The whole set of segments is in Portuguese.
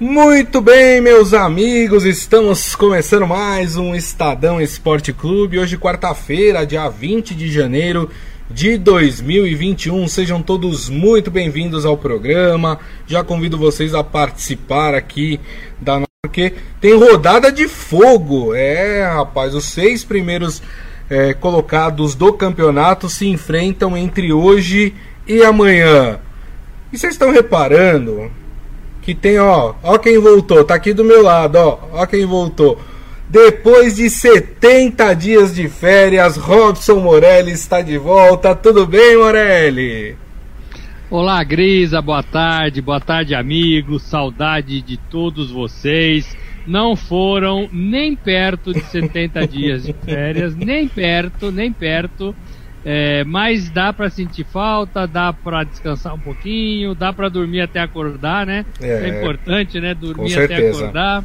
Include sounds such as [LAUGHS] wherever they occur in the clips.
Muito bem, meus amigos, estamos começando mais um Estadão Esporte Clube. Hoje, quarta-feira, dia 20 de janeiro de 2021. Sejam todos muito bem-vindos ao programa. Já convido vocês a participar aqui da porque tem rodada de fogo. É, rapaz, os seis primeiros é, colocados do campeonato se enfrentam entre hoje e amanhã. E vocês estão reparando que tem, ó, ó quem voltou, tá aqui do meu lado, ó, ó quem voltou. Depois de 70 dias de férias, Robson Morelli está de volta. Tudo bem, Morelli? Olá, Grisa, boa tarde, boa tarde, amigos. Saudade de todos vocês. Não foram nem perto de 70 dias de férias, nem perto, nem perto. É, mas dá para sentir falta, dá para descansar um pouquinho, dá para dormir até acordar, né? É, é importante, né? Dormir até acordar.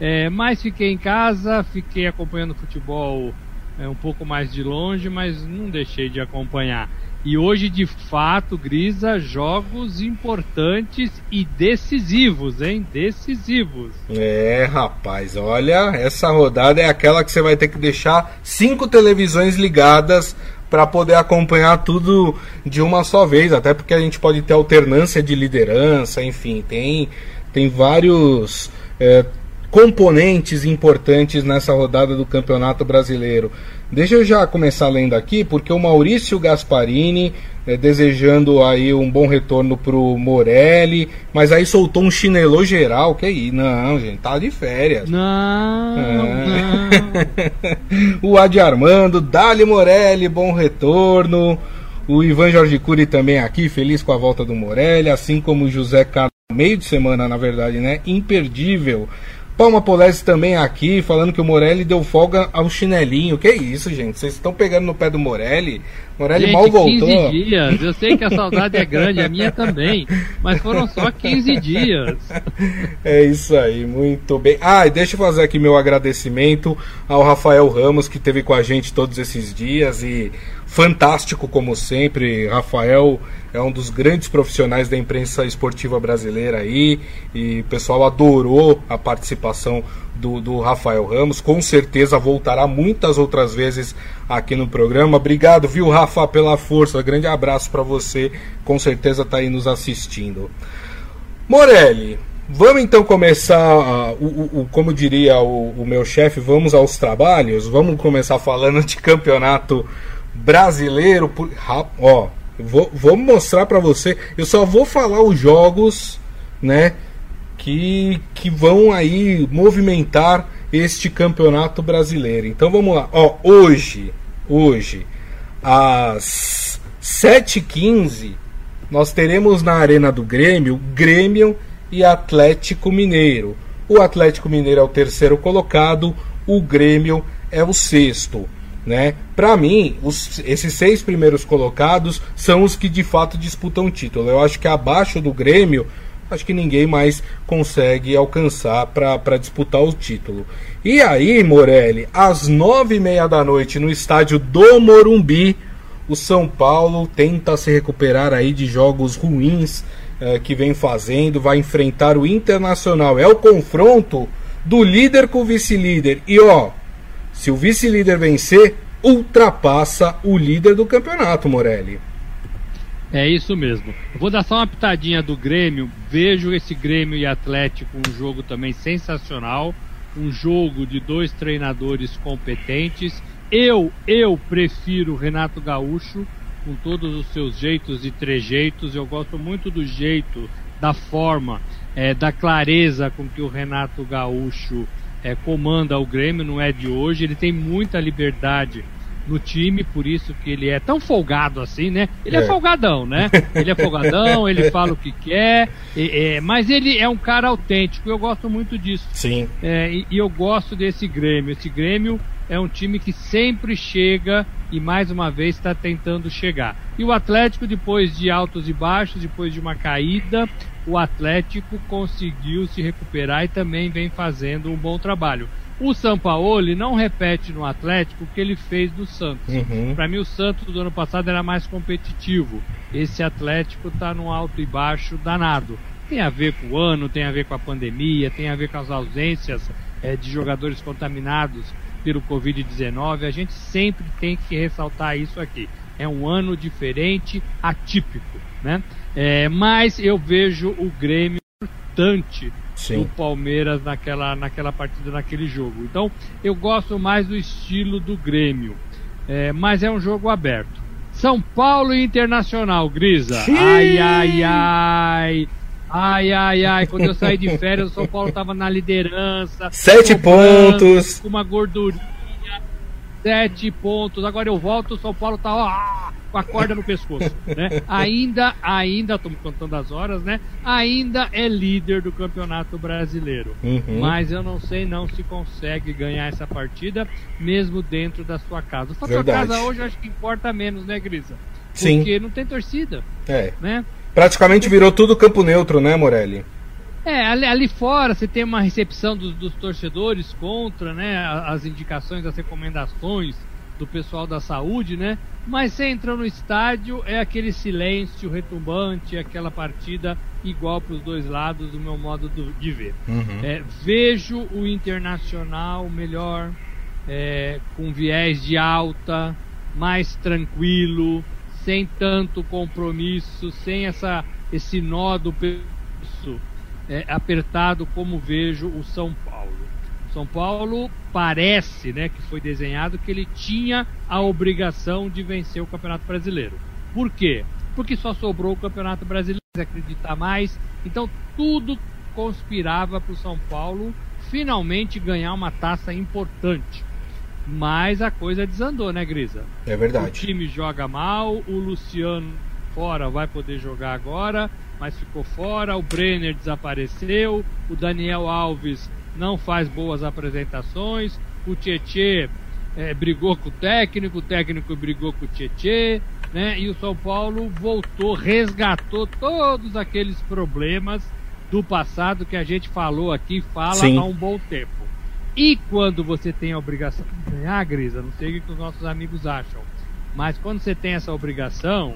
É, mas fiquei em casa, fiquei acompanhando futebol é, um pouco mais de longe, mas não deixei de acompanhar. E hoje, de fato, Grisa, jogos importantes e decisivos, hein? Decisivos. É, rapaz, olha, essa rodada é aquela que você vai ter que deixar cinco televisões ligadas para poder acompanhar tudo de uma só vez, até porque a gente pode ter alternância de liderança, enfim, tem, tem vários. É, componentes importantes nessa rodada do Campeonato Brasileiro. Deixa eu já começar lendo aqui, porque o Maurício Gasparini é, desejando aí um bom retorno pro Morelli, mas aí soltou um chinelô geral, que aí? Não, gente, tá de férias. Não, é. não. [LAUGHS] o Adi Armando, Dali Morelli, bom retorno. O Ivan Jorge Cury também aqui, feliz com a volta do Morelli, assim como o José Carlos, meio de semana, na verdade, né? Imperdível. Palma Polese também aqui, falando que o Morelli deu folga ao chinelinho. Que isso, gente? Vocês estão pegando no pé do Morelli? Morelli gente, mal voltou. 15 dias. Eu sei que a saudade é grande, a minha também. Mas foram só 15 dias. [LAUGHS] É isso aí, muito bem. Ah, e deixa eu fazer aqui meu agradecimento ao Rafael Ramos, que esteve com a gente todos esses dias e fantástico como sempre. Rafael é um dos grandes profissionais da imprensa esportiva brasileira aí e o pessoal adorou a participação do, do Rafael Ramos. Com certeza voltará muitas outras vezes aqui no programa. Obrigado, viu, Rafa, pela força. Grande abraço para você. Com certeza está aí nos assistindo. Morelli, Vamos então começar, uh, o, o, como diria o, o meu chefe, vamos aos trabalhos. Vamos começar falando de campeonato brasileiro. Por, ó, vou, vou mostrar para você. Eu só vou falar os jogos, né, que, que vão aí movimentar este campeonato brasileiro. Então vamos lá. Ó, hoje, hoje, às 7h15, nós teremos na Arena do Grêmio, Grêmio e Atlético Mineiro. O Atlético Mineiro é o terceiro colocado, o Grêmio é o sexto. Né? Para mim, os, esses seis primeiros colocados são os que de fato disputam o título. Eu acho que abaixo do Grêmio, acho que ninguém mais consegue alcançar para disputar o título. E aí, Morelli, às nove e meia da noite no estádio do Morumbi, o São Paulo tenta se recuperar aí de jogos ruins eh, que vem fazendo, vai enfrentar o Internacional. É o confronto do líder com o vice-líder. E ó, se o vice-líder vencer, ultrapassa o líder do campeonato, Morelli. É isso mesmo. Eu vou dar só uma pitadinha do Grêmio. Vejo esse Grêmio e Atlético um jogo também sensacional. Um jogo de dois treinadores competentes. Eu, eu prefiro Renato Gaúcho com todos os seus jeitos e trejeitos. Eu gosto muito do jeito, da forma, é, da clareza com que o Renato Gaúcho é, comanda o Grêmio, não é de hoje. Ele tem muita liberdade no time, por isso que ele é tão folgado assim, né? Ele é, é folgadão, né? [LAUGHS] Ele é folgadão, ele fala o que quer, é, mas ele é um cara autêntico, eu gosto muito disso. Sim. É, e, e, eu gosto desse Grêmio. Esse Grêmio é um time que sempre chega e mais uma vez está tentando chegar. E o Atlético, depois de altos e baixos, depois de uma caída, o Atlético conseguiu se recuperar e também vem fazendo um bom trabalho. O Sampaoli não repete no Atlético o que ele fez no Santos. Uhum. Para mim, o Santos do ano passado era mais competitivo. Esse Atlético está no alto e baixo danado. Tem a ver com o ano, tem a ver com a pandemia, tem a ver com as ausências é, de jogadores contaminados pelo Covid-19. A gente sempre tem que ressaltar isso aqui. É um ano diferente, atípico, né? É, mas eu vejo o Grêmio importante Sim. do Palmeiras naquela, naquela partida, naquele jogo. Então, eu gosto mais do estilo do Grêmio. É, mas é um jogo aberto. São Paulo e Internacional, Grisa. Sim. Ai, ai, ai. Ai, ai, ai. Quando eu saí de férias, o São Paulo estava na liderança. Sete pontos. Com uma gordurinha. Sete pontos. Agora eu volto, o São Paulo tá ó, com a corda no pescoço. Né? [LAUGHS] Ainda, ainda, estamos contando as horas, né? Ainda é líder do Campeonato Brasileiro. Uhum. Mas eu não sei não se consegue ganhar essa partida, mesmo dentro da sua casa. O fator Verdade. casa hoje eu acho que importa menos, né, Grisa? Sim. Porque não tem torcida. É. Né? Praticamente virou tudo campo neutro, né, Morelli? É, ali, ali, fora você tem uma recepção dos, dos, torcedores contra né, as indicações, as recomendações do pessoal da saúde, né? Mas você entra no estádio, é aquele silêncio retumbante, aquela partida igual para os dois lados, do meu modo do, de ver. Uhum. É, vejo o Internacional melhor, é, com viés de alta, mais tranquilo, sem tanto compromisso, sem essa, esse nó do peso é, apertado como vejo o São Paulo. São Paulo parece, né, que foi desenhado que ele tinha a obrigação de vencer o Campeonato Brasileiro. Por quê? Porque só sobrou o Campeonato Brasileiro, acreditar mais. Então tudo conspirava para o São Paulo finalmente ganhar uma taça importante. Mas a coisa desandou, né, Grisa? É verdade. O time joga mal, o Luciano fora vai poder jogar agora mas ficou fora. O Brenner desapareceu. O Daniel Alves não faz boas apresentações. O Tietê é, brigou com o técnico, o técnico brigou com o Tietê. Né? E o São Paulo voltou, resgatou todos aqueles problemas do passado que a gente falou aqui, fala Sim. há um bom tempo. E quando você tem a obrigação de ganhar, Grisa, não sei o que os nossos amigos acham, mas quando você tem essa obrigação,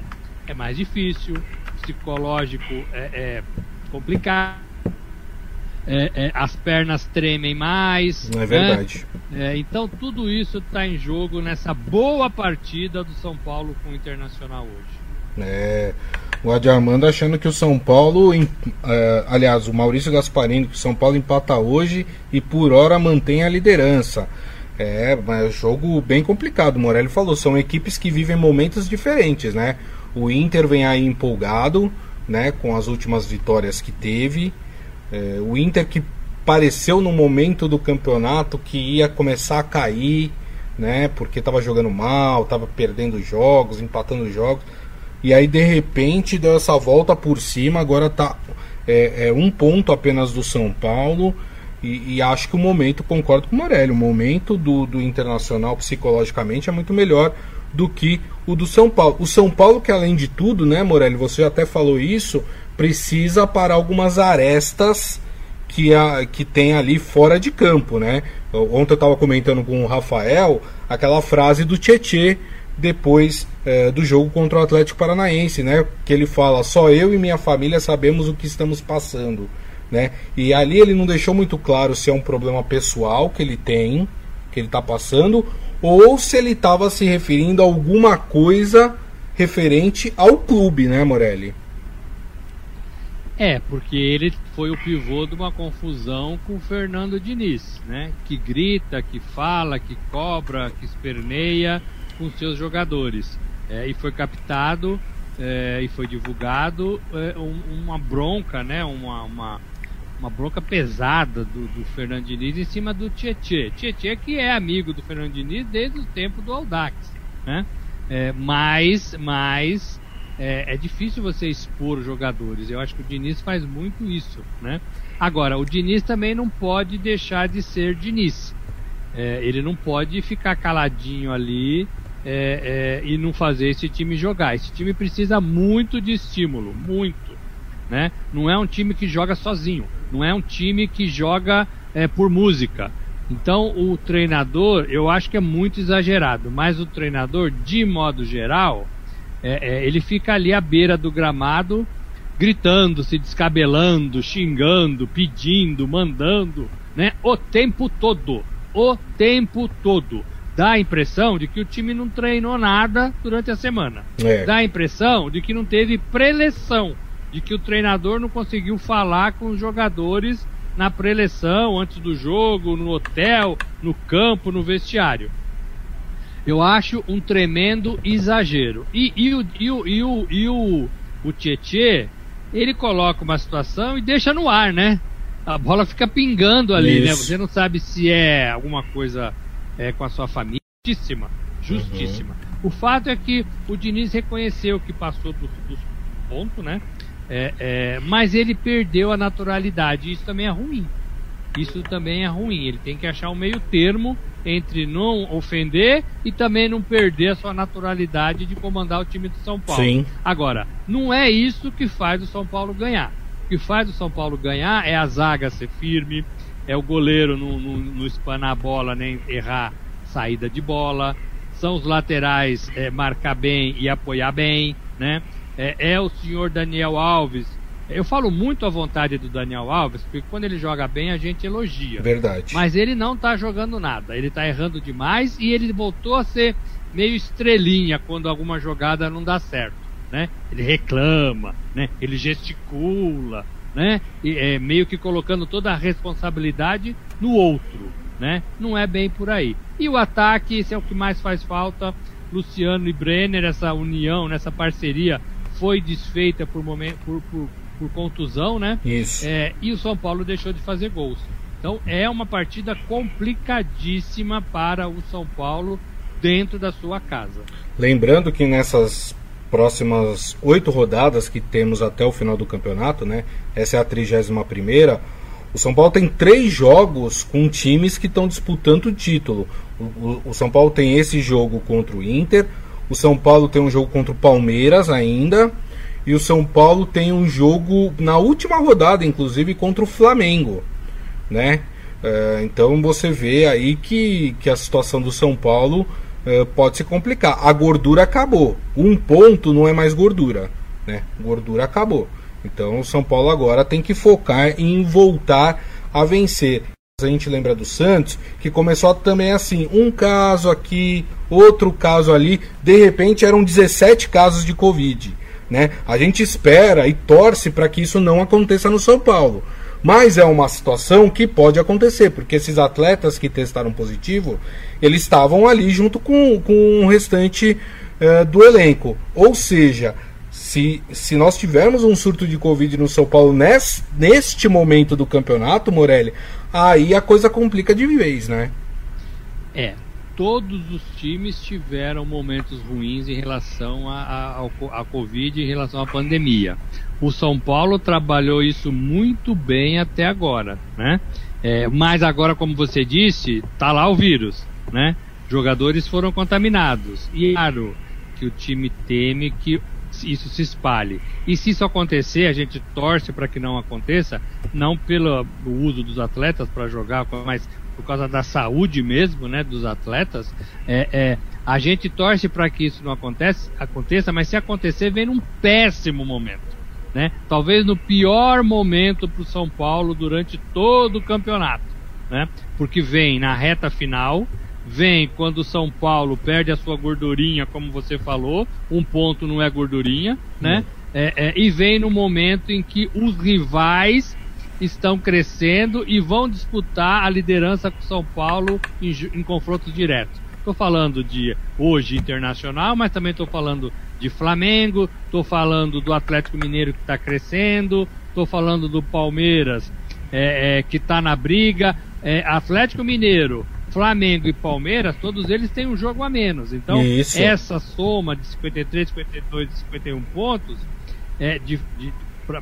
é mais difícil, psicológico é, é complicado. É, é, as pernas tremem mais. É verdade. Né? É, então tudo isso está em jogo nessa boa partida do São Paulo com o Internacional hoje. É, o Adi Armando achando que o São Paulo, é, aliás, o Maurício Gasparini, que o São Paulo empata hoje e por hora mantém a liderança. É, mas é jogo bem complicado, o Morelli falou, são equipes que vivem momentos diferentes, né? O Inter vem aí empolgado, né, com as últimas vitórias que teve. É, o Inter que pareceu no momento do campeonato que ia começar a cair, né, porque estava jogando mal, estava perdendo jogos, empatando jogos. E aí de repente deu essa volta por cima, agora tá é, é um ponto apenas do São Paulo. E, e, acho que o momento, concordo com o Morelli, o momento do, do Internacional psicologicamente é muito melhor do que o do São Paulo. O São Paulo, que além de tudo, né, Morelli, você até falou isso, precisa parar algumas arestas que, a, que tem ali fora de campo, né? Ontem eu estava comentando com o Rafael aquela frase do Tietê depois é, do jogo contra o Atlético Paranaense, né? Que ele fala: só eu e minha família sabemos o que estamos passando, né? E ali ele não deixou muito claro se é um problema pessoal que ele tem, que ele está passando, ou se ele estava se referindo a alguma coisa referente ao clube, né, Morelli? É, porque ele foi o pivô de uma confusão com o Fernando Diniz, né? Que grita, que fala, que cobra, que esperneia com seus jogadores. É, e foi captado é, e foi divulgado é, um, uma bronca, né? Uma, uma, uma bronca pesada do, do Fernando Diniz em cima do Tietê. Tietê que é amigo do Fernando Diniz desde o tempo do Aldax, né? É, mas mas é, é, difícil você expor jogadores. Eu acho que o Diniz faz muito isso, né? Agora, o Diniz também não pode deixar de ser Diniz. É, ele não pode ficar caladinho ali é, é, e não fazer esse time jogar. Esse time precisa muito de estímulo, muito. Né? Não é um time que joga sozinho, não é um time que joga é, por música. Então o treinador, eu acho que é muito exagerado, mas o treinador, de modo geral, é, é, ele fica ali à beira do gramado, gritando, se descabelando, xingando, pedindo, mandando, né? O tempo todo. O tempo todo. Dá a impressão de que o time não treinou nada durante a semana. É. Dá a impressão de que não teve preleção, de que o treinador não conseguiu falar com os jogadores na preleção, antes do jogo, no hotel, no campo, no vestiário. Eu acho um tremendo exagero. E, e, o, e, o, e, o, e o, o Tietê, ele coloca uma situação e deixa no ar, né? A bola fica pingando ali, né? Isso. né? Você não sabe se é alguma coisa é, com a sua família. Justíssima. Justíssima. Uhum. O fato é que o Diniz reconheceu que passou dos do pontos, né? É, é, mas ele perdeu a naturalidade. Isso também é ruim. Isso também é ruim. Ele tem que achar um meio termo entre não ofender e também não perder a sua naturalidade de comandar o time do São Paulo. Sim. Agora, não é isso que faz o São Paulo ganhar. O que faz o São Paulo ganhar é a zaga ser firme, é o goleiro não, não, não espanar a bola nem errar saída de bola, são os laterais é, marcar bem e apoiar bem, né? É, é o senhor Daniel Alves eu falo muito à vontade do Daniel Alves, porque quando ele joga bem a gente elogia. Verdade. Mas ele não tá jogando nada. Ele tá errando demais e ele voltou a ser meio estrelinha quando alguma jogada não dá certo. Né? Ele reclama, né? ele gesticula, né? E, é, meio que colocando toda a responsabilidade no outro. Né? Não é bem por aí. E o ataque, esse é o que mais faz falta. Luciano e Brenner, essa união, nessa parceria foi desfeita por, momento, por, por, por contusão, né? Isso. É, e o São Paulo deixou de fazer gols. Então é uma partida complicadíssima para o São Paulo dentro da sua casa. Lembrando que nessas próximas oito rodadas que temos até o final do campeonato, né? Essa é a 31 primeira. O São Paulo tem três jogos com times que estão disputando o título. O, o, o, São Paulo tem esse jogo contra o Inter. O São Paulo tem um jogo contra o Palmeiras ainda. E o São Paulo tem um jogo na última rodada, inclusive, contra o Flamengo. Né? É, então você vê aí que, que a situação do São Paulo é, pode se complicar. A gordura acabou. Um ponto não é mais gordura. Né? Gordura acabou. Então o São Paulo agora tem que focar em voltar a vencer. A gente lembra do Santos, que começou também assim, um caso aqui, outro caso ali, de repente eram 17 casos de Covid. Né? A gente espera e torce para que isso não aconteça no São Paulo. Mas é uma situação que pode acontecer, porque esses atletas que testaram positivo, eles estavam ali junto com, com o restante uh, do elenco. Ou seja, se, se nós tivermos um surto de Covid no São Paulo nesse, neste momento do campeonato, Morelli, aí a coisa complica de vez, né? É, todos os times tiveram momentos ruins em relação à Covid, em relação à pandemia. O São Paulo trabalhou isso muito bem até agora, né? É, mas agora, como você disse, tá lá o vírus, né? Jogadores foram contaminados. E é claro que o time teme que isso se espalhe. E se isso acontecer, a gente torce para que não aconteça, não pelo uso dos atletas para jogar, mas por causa da saúde mesmo, né, dos atletas, é, é a gente torce para que isso não acontece, aconteça, mas se acontecer, vem num péssimo momento. Né? Talvez no pior momento para o São Paulo durante todo o campeonato. Né? Porque vem na reta final, vem quando o São Paulo perde a sua gordurinha, como você falou, um ponto não é gordurinha, né? É, é, e vem no momento em que os rivais estão crescendo e vão disputar a liderança com o São Paulo em, em confrontos diretos. Estou falando de hoje internacional, mas também estou falando de Flamengo, estou falando do Atlético Mineiro que está crescendo, estou falando do Palmeiras é, é, que está na briga. É, Atlético Mineiro, Flamengo e Palmeiras, todos eles têm um jogo a menos. Então, Isso. essa soma de 53, 52 e 51 pontos é, de, de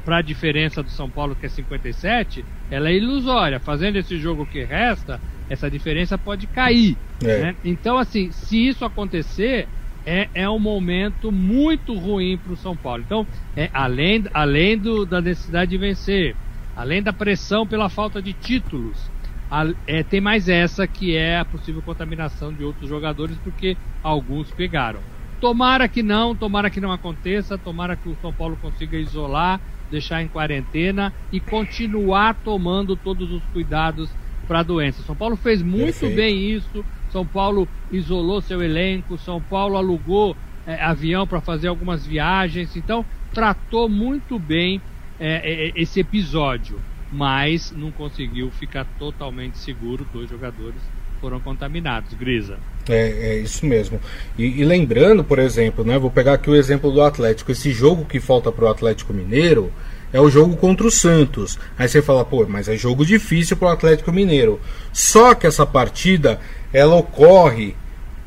para a diferença do São Paulo, que é 57, ela é ilusória. Fazendo esse jogo que resta, essa diferença pode cair. É. Né? Então, assim, se isso acontecer, é, é um momento muito ruim para o São Paulo. Então, é, além, além do, da necessidade de vencer, além da pressão pela falta de títulos, a, é, tem mais essa que é a possível contaminação de outros jogadores, porque alguns pegaram. Tomara que não, tomara que não aconteça, tomara que o São Paulo consiga isolar deixar em quarentena e continuar tomando todos os cuidados para a doença. São Paulo fez muito Perfeito. bem isso. São Paulo isolou seu elenco. São Paulo alugou é, avião para fazer algumas viagens. Então tratou muito bem é, é, esse episódio, mas não conseguiu ficar totalmente seguro. Dois jogadores foram contaminados. Grisa. É, é isso mesmo. E, e, lembrando, por exemplo, né, vou pegar aqui o exemplo do Atlético. Esse jogo que falta para o Atlético Mineiro é o jogo contra o Santos. Aí você fala, pô, mas é jogo difícil para o Atlético Mineiro. Só que essa partida ela ocorre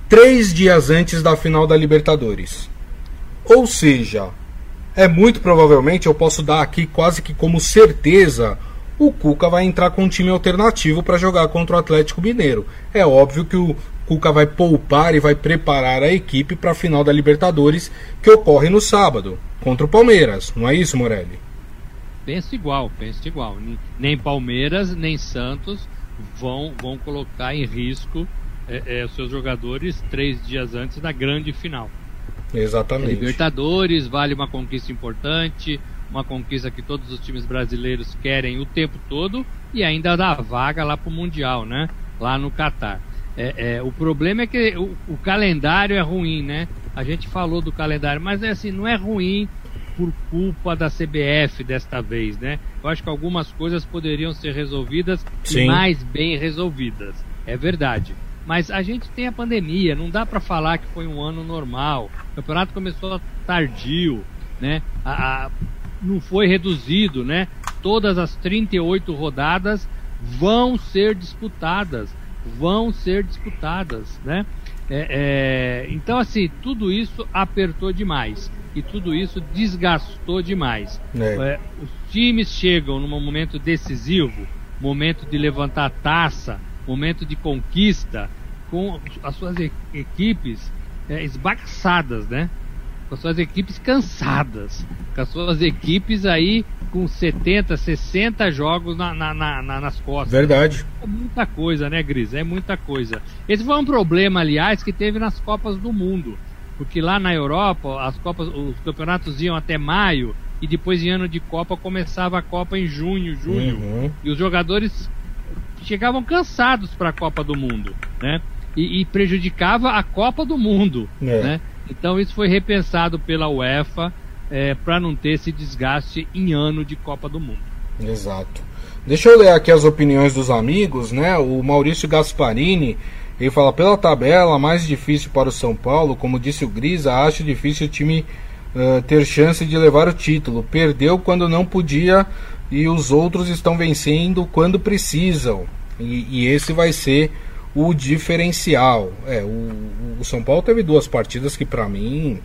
três dias antes da final da Libertadores. Ou seja, é muito provavelmente, eu posso dar aqui quase que como certeza, o Cuca vai entrar com um time alternativo para jogar contra o Atlético Mineiro. É óbvio que o Cuca vai poupar e vai preparar a equipe para a final da Libertadores que ocorre no sábado contra o Palmeiras. Não é isso, Morelli? Penso igual, penso igual. Nem Palmeiras nem Santos vão, vão colocar em risco é, é, seus jogadores três dias antes da grande final. Exatamente. Libertadores vale uma conquista importante, uma conquista que todos os times brasileiros querem o tempo todo e ainda dá vaga lá para o Mundial, né? Lá no Catar. É, é, o problema é que o, o, calendário é ruim, né? A gente falou do calendário, mas é assim, não é ruim por culpa da CBF desta vez, né? Eu acho que algumas coisas poderiam ser resolvidas Sim. e mais bem resolvidas. É verdade. Mas a gente tem a pandemia, não dá para falar que foi um ano normal. O campeonato começou tardio, né? A, a, não foi reduzido, né? Todas as 38 rodadas vão ser disputadas, vão ser disputadas, né? É, é, então, assim, tudo isso apertou demais e tudo isso desgastou demais. É. é os times chegam num momento decisivo, momento de levantar a taça, momento de conquista, com as suas equipes é, esbagaçadas, né? Com suas equipes cansadas, com as suas equipes aí com 70, 60 jogos na, na, na, nas costas. Verdade. É muita coisa, né, Gris? É muita coisa. Esse foi um problema, aliás, que teve nas Copas do Mundo. Porque lá na Europa, as Copas, os campeonatos iam até maio e depois em ano de Copa começava a Copa em junho, julho. Uhum. E os jogadores chegavam cansados para a Copa do Mundo, né? E, e, prejudicava a Copa do Mundo, é. né? Então isso foi repensado pela UEFA é, para não ter esse desgaste em ano de Copa do Mundo. Exato. Deixa eu ler aqui as opiniões dos amigos, né? O Maurício Gasparini, ele fala pela tabela mais difícil para o São Paulo, como disse o Grisa, acho difícil o time uh, ter chance de levar o título. Perdeu quando não podia e os outros estão vencendo quando precisam. E, e esse vai ser o diferencial. É, o, o São Paulo teve duas partidas que para mim,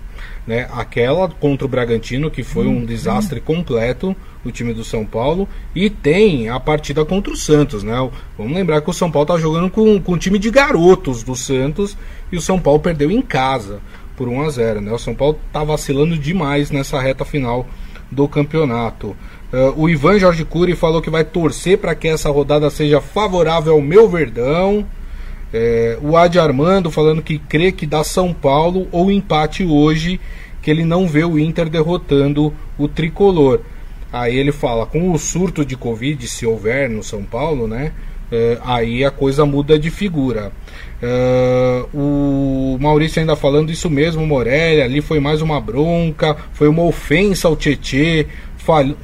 né, aquela contra o Bragantino que foi um desastre completo o time do São Paulo e tem a partida contra o Santos, né? Vamos lembrar que o São Paulo tá jogando com, com um time de garotos do Santos e o São Paulo perdeu em casa por 1 a 0, né? O São Paulo tá vacilando demais nessa reta final do campeonato. Uh, o Ivan Jorge Cury falou que vai torcer para que essa rodada seja favorável ao meu Verdão. É, o Adi Armando falando que crê que dá São Paulo ou empate hoje, que ele não vê o Inter derrotando o tricolor. Aí ele fala, com o surto de Covid, se houver no São Paulo, né? É, aí a coisa muda de figura. É, o Maurício ainda falando isso mesmo, Morelli, ali foi mais uma bronca, foi uma ofensa ao Tietê,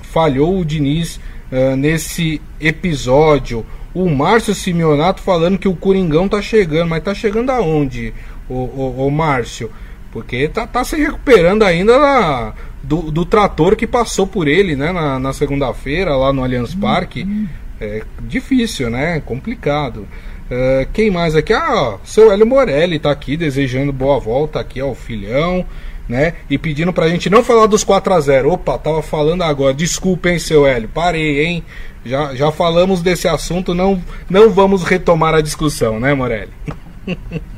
falhou o Diniz é, nesse episódio o Márcio Simeonato falando que o Coringão tá chegando, mas tá chegando aonde, o, o, o Márcio? Porque tá, tá se recuperando ainda na, do, do trator que passou por ele, né, na, na segunda-feira, lá no Allianz Parque. É difícil, né? Complicado. Uh, quem mais aqui? Ah, ó, seu Hélio Morelli tá aqui desejando boa volta aqui ao filhão, né? E pedindo pra gente não falar dos 4 a 0 Opa, tava falando agora. Desculpa, hein, seu Hélio. Parei, hein? Já, já falamos desse assunto, não, não vamos retomar a discussão, né, Morelli? [LAUGHS]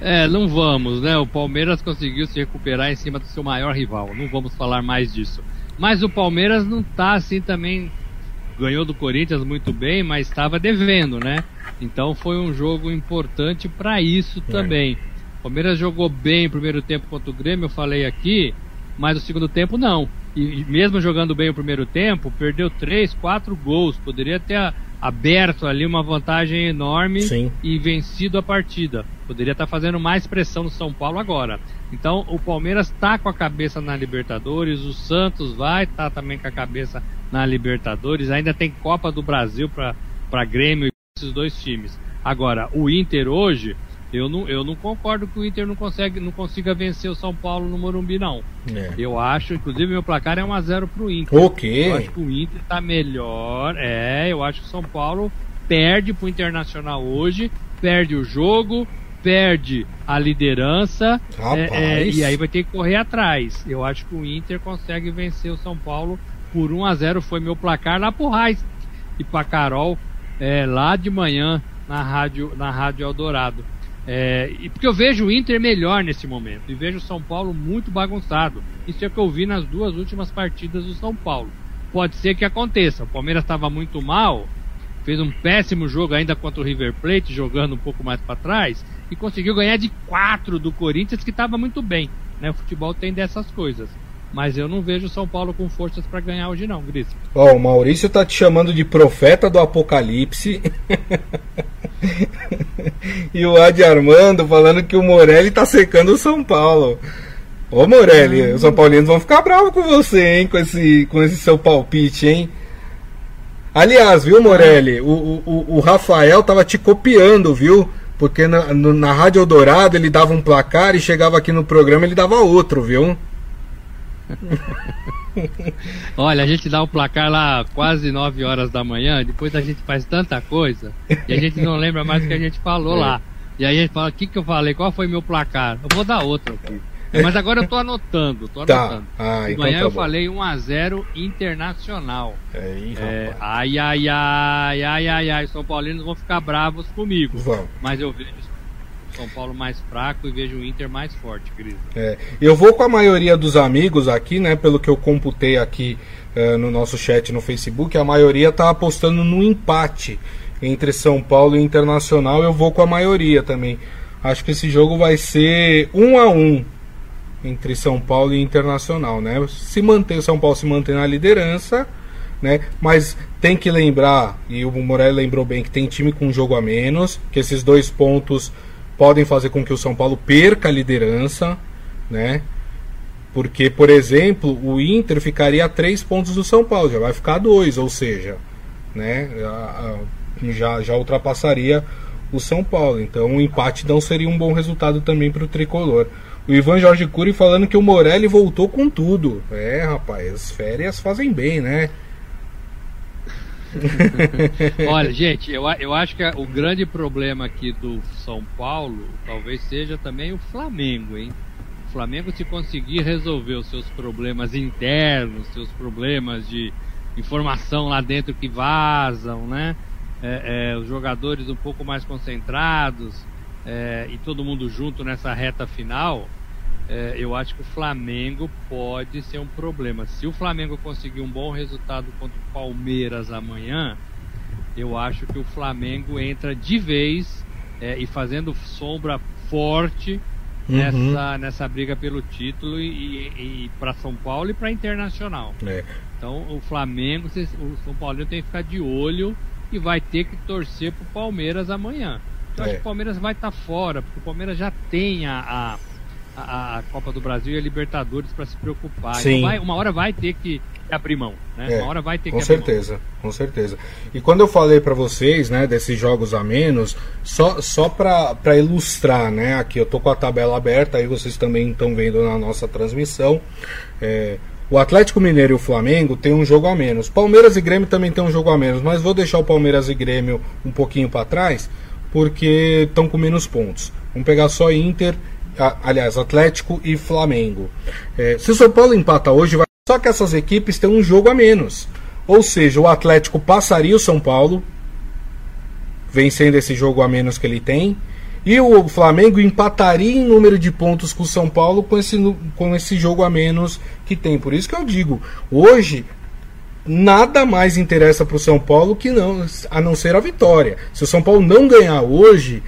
É, não vamos, né? O Palmeiras conseguiu se recuperar em cima do seu maior rival. Não vamos falar mais disso. Mas o Palmeiras não tá assim também. Ganhou do Corinthians muito bem, mas estava devendo, né? Então foi um jogo importante para isso é. também. O Palmeiras jogou bem o primeiro tempo contra o Grêmio, eu falei aqui, mas o segundo tempo não. e mesmo jogando bem o primeiro tempo, perdeu três, quatro gols. Poderia ter aberto ali uma vantagem enorme Sim. e vencido a partida. Poderia estar fazendo mais pressão no São Paulo agora. Então o Palmeiras está com a cabeça na Libertadores, o Santos vai estar tá também com a cabeça na Libertadores. Ainda tem Copa do Brasil para Grêmio e esses dois times. Agora, o Inter hoje eu não, eu não concordo que o Inter não, consegue, não consiga vencer o São Paulo no Morumbi, não. É. Eu acho, inclusive, meu placar é 1x0 pro Inter. O quê? Eu acho que o Inter tá melhor. É, eu acho que o São Paulo perde pro Internacional hoje, perde o jogo, perde a liderança é, é, e aí vai ter que correr atrás. Eu acho que o Inter consegue vencer o São Paulo por 1 a 0 foi meu placar lá pro Raiz e pra Carol é, lá de manhã na rádio na rádio Eldorado. É, porque eu vejo o Inter melhor nesse momento e vejo o São Paulo muito bagunçado. Isso é o que eu vi nas duas últimas partidas do São Paulo. Pode ser que aconteça. O Palmeiras estava muito mal, fez um péssimo jogo ainda contra o River Plate, jogando um pouco mais para trás, e conseguiu ganhar de 4 do Corinthians, que estava muito bem. Né? O futebol tem dessas coisas. Mas eu não vejo o São Paulo com forças para ganhar hoje não, Gris. Ó, oh, o Maurício tá te chamando de profeta do apocalipse. [LAUGHS] [LAUGHS] e o Adi Armando falando que o Morelli tá secando o São Paulo. Ô Morelli, os São Paulinos vão ficar bravos com você, hein, com esse, com esse seu palpite, hein? Aliás, viu, Morelli, o, o, o Rafael tava te copiando, viu? Porque na, no, na Rádio Eldorado ele dava um placar e chegava aqui no programa ele dava outro, viu? [LAUGHS] Olha, a gente dá o placar lá quase 9 horas da manhã, depois a gente faz tanta coisa e a gente não lembra mais o que a gente falou é. lá. E aí a gente fala, o que, que eu falei? Qual foi meu placar? Eu vou dar outro aqui. Mas agora eu tô anotando, tô tá. anotando. Ah, então Amanhã tá eu bom. falei 1x0 internacional. É, é, ai, ai, ai, ai, ai, ai, São Paulinos vão ficar bravos comigo. Vão. Mas eu vejo são Paulo mais fraco e vejo o Inter mais forte, Cris. É, eu vou com a maioria dos amigos aqui, né? Pelo que eu computei aqui uh, no nosso chat no Facebook, a maioria tá apostando no empate entre São Paulo e Internacional. Eu vou com a maioria também. Acho que esse jogo vai ser um a um entre São Paulo e Internacional, né? Se manter São Paulo se manter na liderança, né? Mas tem que lembrar, e o Morelli lembrou bem que tem time com um jogo a menos, que esses dois pontos podem fazer com que o São Paulo perca a liderança, né? Porque, por exemplo, o Inter ficaria a três pontos do São Paulo, já vai ficar a dois, ou seja, né? Já, já ultrapassaria o São Paulo. Então, o empate não seria um bom resultado também para o tricolor. O Ivan Jorge Cury falando que o Morelli voltou com tudo. É, rapaz, as férias fazem bem, né? [LAUGHS] Olha, gente, eu, eu acho que o grande problema aqui do São Paulo talvez seja também o Flamengo, hein? O Flamengo, se conseguir resolver os seus problemas internos, seus problemas de informação lá dentro que vazam, né? É, é, os jogadores um pouco mais concentrados é, e todo mundo junto nessa reta final, é, eu acho que o Flamengo pode ser um problema. Se o Flamengo conseguir um bom resultado contra o Palmeiras amanhã, eu acho que o Flamengo entra de vez é, e fazendo sombra forte uhum. nessa, nessa briga pelo título e, e, e para São Paulo e para Internacional. É. Então o Flamengo, o São Paulo tem que ficar de olho e vai ter que torcer para o Palmeiras amanhã. Eu é. acho que o Palmeiras vai estar tá fora, porque o Palmeiras já tem a, a a, a, Copa do Brasil e a Libertadores para se preocupar. Então Sim. Então vai, uma hora vai ter que abrir mão, né? É, uma hora vai ter com que certeza, abrir mão. Com certeza. E quando eu falei para vocês, né, desses jogos a menos, só, só para ilustrar, né, aqui eu tô com a tabela aberta, aí vocês também estão vendo na nossa transmissão. É, o Atlético Mineiro e o Flamengo tem um jogo a menos. Palmeiras e Grêmio também tem um jogo a menos, mas vou deixar o Palmeiras e Grêmio um pouquinho para trás, porque estão com menos pontos. Vamos pegar só Inter aliás, Atlético e Flamengo. É, se o São Paulo empata hoje, vai... só que essas equipes têm um jogo a menos. Ou seja, o Atlético passaria o São Paulo, vencendo esse jogo a menos que ele tem. E o Flamengo empataria em número de pontos com o São Paulo com esse, com esse jogo a menos que tem. Por isso que eu digo, hoje nada mais interessa para o São Paulo que não, a não ser a vitória. Se o São Paulo não ganhar hoje,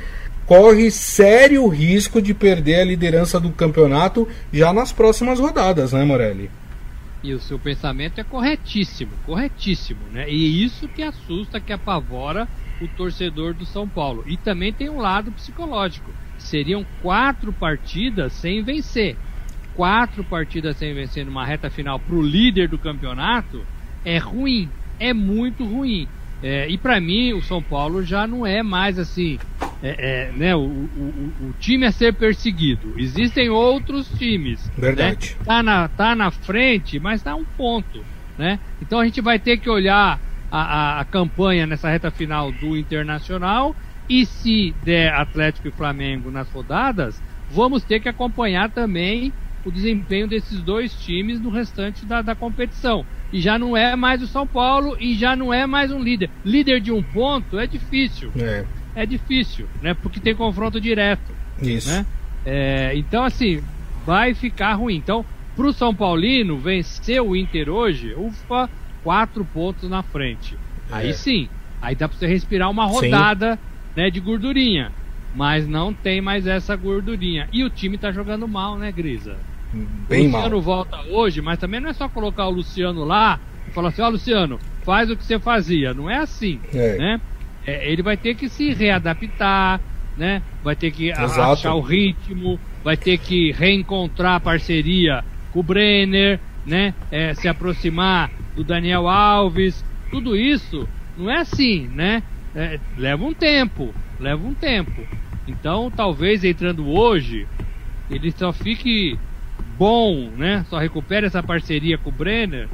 corre sério risco de perder a liderança do campeonato já nas próximas rodadas, né, Morelli? E o seu pensamento é corretíssimo, corretíssimo, né? E isso que assusta, que apavora o torcedor do São Paulo. E também tem um lado psicológico. Seriam quatro partidas sem vencer. Quatro partidas sem vencer numa reta final para o líder do campeonato é ruim, é muito ruim. É, e para mim o São Paulo já não é mais assim, é, é, né, o, o, o, time a ser perseguido. Existem outros times. Né? Verdade. Né? Tá, na, tá na frente, mas tá um ponto. Né? Então a gente vai ter que olhar a, a, a campanha nessa reta final do Internacional e se der Atlético e Flamengo nas rodadas, vamos ter que acompanhar também o desempenho desses dois times no restante da, da competição. E já não é mais o São Paulo e já não é mais um líder. Líder de um ponto é difícil. É, é difícil, né? Porque tem confronto direto. Isso. Né? É, então, assim, vai ficar ruim. Então, pro São Paulino vencer o Inter hoje, ufa, quatro pontos na frente. É. Aí sim, aí dá pra você respirar uma rodada né, de gordurinha. Mas não tem mais essa gordurinha. E o time tá jogando mal, né, Grisa? Bem o Luciano mal. volta hoje, mas também não é só colocar o Luciano lá e falar assim, ó oh, Luciano, faz o que você fazia. Não é assim, é. né? É, ele vai ter que se readaptar, né? Vai ter que Exato. achar o ritmo, vai ter que reencontrar a parceria com o Brenner, né? É, se aproximar do Daniel Alves. Tudo isso não é assim, né? É, leva um tempo, leva um tempo. Então, talvez entrando hoje, ele só fique bom, né? Só recupere essa parceria com o Brenner.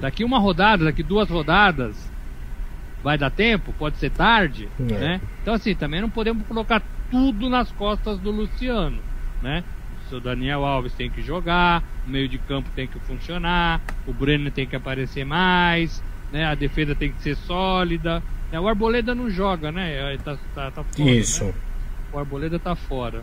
Daqui uma rodada, daqui duas rodadas, vai dar tempo, pode ser tarde, É. né? Então assim, também não podemos colocar tudo nas costas do Luciano, né? O seu Daniel Alves tem que jogar, o meio de campo tem que funcionar, o Brenner tem que aparecer mais, né? A defesa tem que ser sólida. né? O Arboleda não joga, né? Tá, tá, tá fora, Isso. né? O Arboleda tá fora.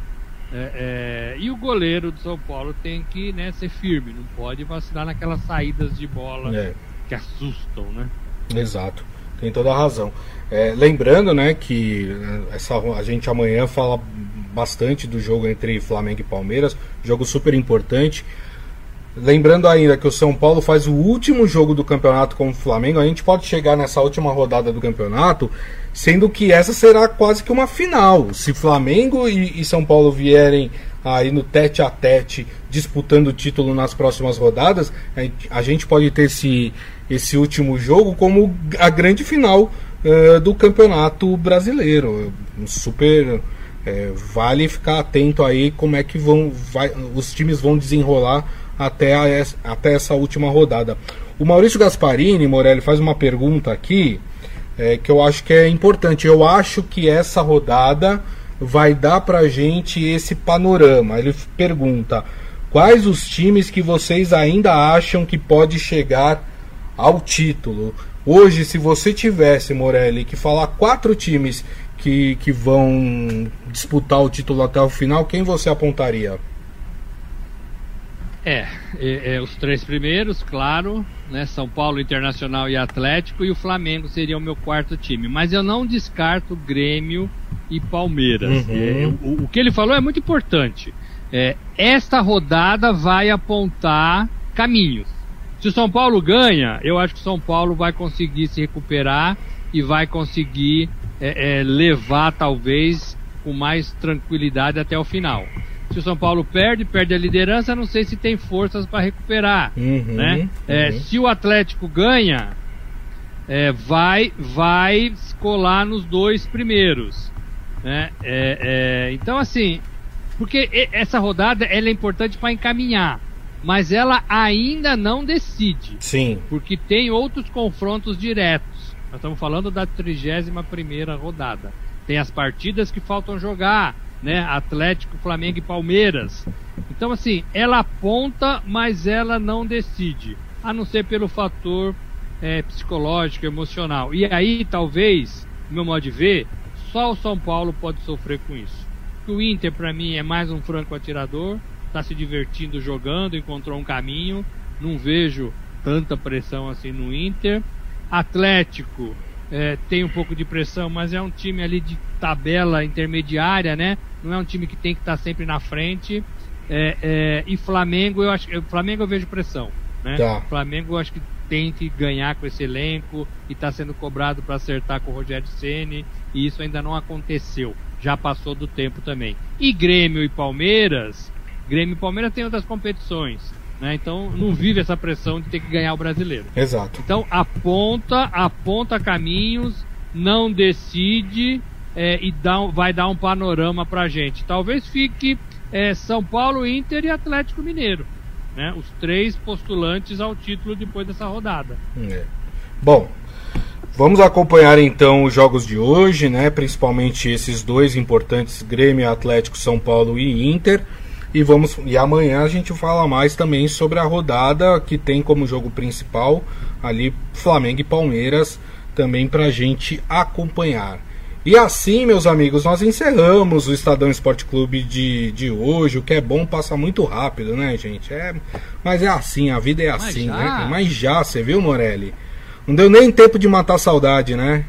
É, é, e o goleiro do São Paulo tem que né, ser firme, não pode vacilar naquelas saídas de bola É. que assustam, né? Exato, tem toda a razão. É, lembrando, né, que eh, essa, a gente amanhã fala bastante do jogo entre Flamengo e Palmeiras, jogo super importante. Lembrando ainda que o São Paulo faz o último jogo do campeonato com o Flamengo, a gente pode chegar nessa última rodada do campeonato, sendo que essa será quase que uma final. Se Flamengo e, e São Paulo vierem aí no tete a tete disputando o título nas próximas rodadas, a gente pode ter esse, esse último jogo como a grande final eh, do campeonato brasileiro. Super é, vale ficar atento aí como é que vão vai, os times vão desenrolar até, a, até essa última rodada. O Maurício Gasparini, Morelli, faz uma pergunta aqui é, que eu acho que é importante. Eu acho que essa rodada vai dar pra gente esse panorama. Ele pergunta: quais os times que vocês ainda acham que pode chegar ao título? Hoje, se você tivesse, Morelli, que falar quatro times que, que vão disputar o título até o final, quem você apontaria? É, é, é, os três primeiros, claro, né? São Paulo, Internacional e Atlético, e o Flamengo seria o meu quarto time. Mas eu não descarto Grêmio e Palmeiras. Uhum. É, o, o que ele falou é muito importante. É, esta rodada vai apontar caminhos. Se o São Paulo ganha, eu acho que o São Paulo vai conseguir se recuperar e vai conseguir é, é, levar, talvez, com mais tranquilidade até o final. Se o São Paulo perde, perde a liderança, não sei se tem forças para recuperar. Uhum, né? É, uhum. se o Atlético ganha, é, vai, vai colar nos dois primeiros. Né? É, é, então, assim, porque essa rodada ela é importante para encaminhar, mas ela ainda não decide Sim, porque tem outros confrontos diretos. Nós estamos falando da 31 primeira rodada. Tem as partidas que faltam jogar, né? Atlético, Flamengo e Palmeiras. Então assim, ela aponta, mas ela não decide, a não ser pelo fator é, psicológico, emocional. E aí, talvez, no meu modo de ver, só o São Paulo pode sofrer com isso. O Inter, para mim, é mais um franco atirador, está se divertindo jogando, encontrou um caminho. Não vejo tanta pressão assim no Inter. Atlético é, tem um pouco de pressão, mas é um time ali de tabela intermediária, né? Não é um time que tem que estar sempre na frente. É, é, e Flamengo, eu acho, Flamengo eu vejo pressão. Né? Tá. Flamengo eu acho que tem que ganhar com esse elenco e está sendo cobrado para acertar com o Rogério Ceni e isso ainda não aconteceu. Já passou do tempo também. E Grêmio e Palmeiras, Grêmio e Palmeiras tem outras competições, né? Então não vive essa pressão de ter que ganhar o brasileiro. Exato. Então aponta, aponta caminhos, não decide é, e dá, vai dar um panorama pra gente. Talvez fique é, São Paulo, Inter e Atlético Mineiro. Né? Os três postulantes ao título depois dessa rodada. É. Bom, vamos acompanhar então os jogos de hoje, né? Principalmente esses dois importantes, Grêmio, Atlético, São Paulo e Inter. E vamos e amanhã a gente fala mais também sobre a rodada que tem como jogo principal ali Flamengo e Palmeiras também para a gente acompanhar. E assim, meus amigos, nós encerramos o Estadão Esporte Clube de, de hoje. O que é bom passa muito rápido, né, gente? É, mas é assim, a vida é assim, mas né? Mas já, você viu, Morelli? Não deu nem tempo de matar saudade, né?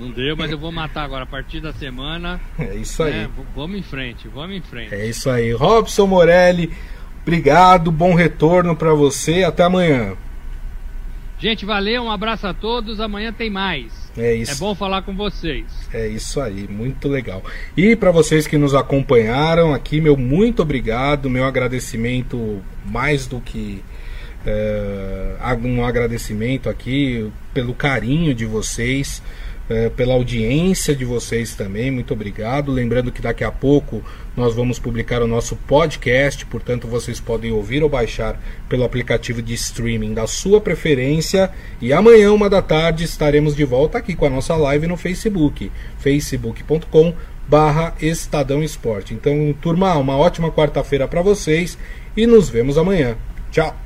Não deu, mas eu vou matar agora a partir da semana. É isso aí. Né? Vamos em frente, vamos em frente. É isso aí. Robson Morelli, obrigado, bom retorno para você. Até amanhã. Gente, valeu, um abraço a todos. Amanhã tem mais. É isso. É bom falar com vocês. É isso aí, muito legal. E para vocês que nos acompanharam aqui, meu muito obrigado, meu agradecimento mais do que é, um agradecimento aqui pelo carinho de vocês. É, pela audiência de vocês também, muito obrigado. Lembrando que daqui a pouco nós vamos publicar o nosso podcast, portanto vocês podem ouvir ou baixar pelo aplicativo de streaming da sua preferência. E amanhã, uma da tarde, estaremos de volta aqui com a nossa live no Facebook, facebook.com barra Estadão Esporte. Então, turma, uma ótima quarta-feira para vocês e nos vemos amanhã. Tchau!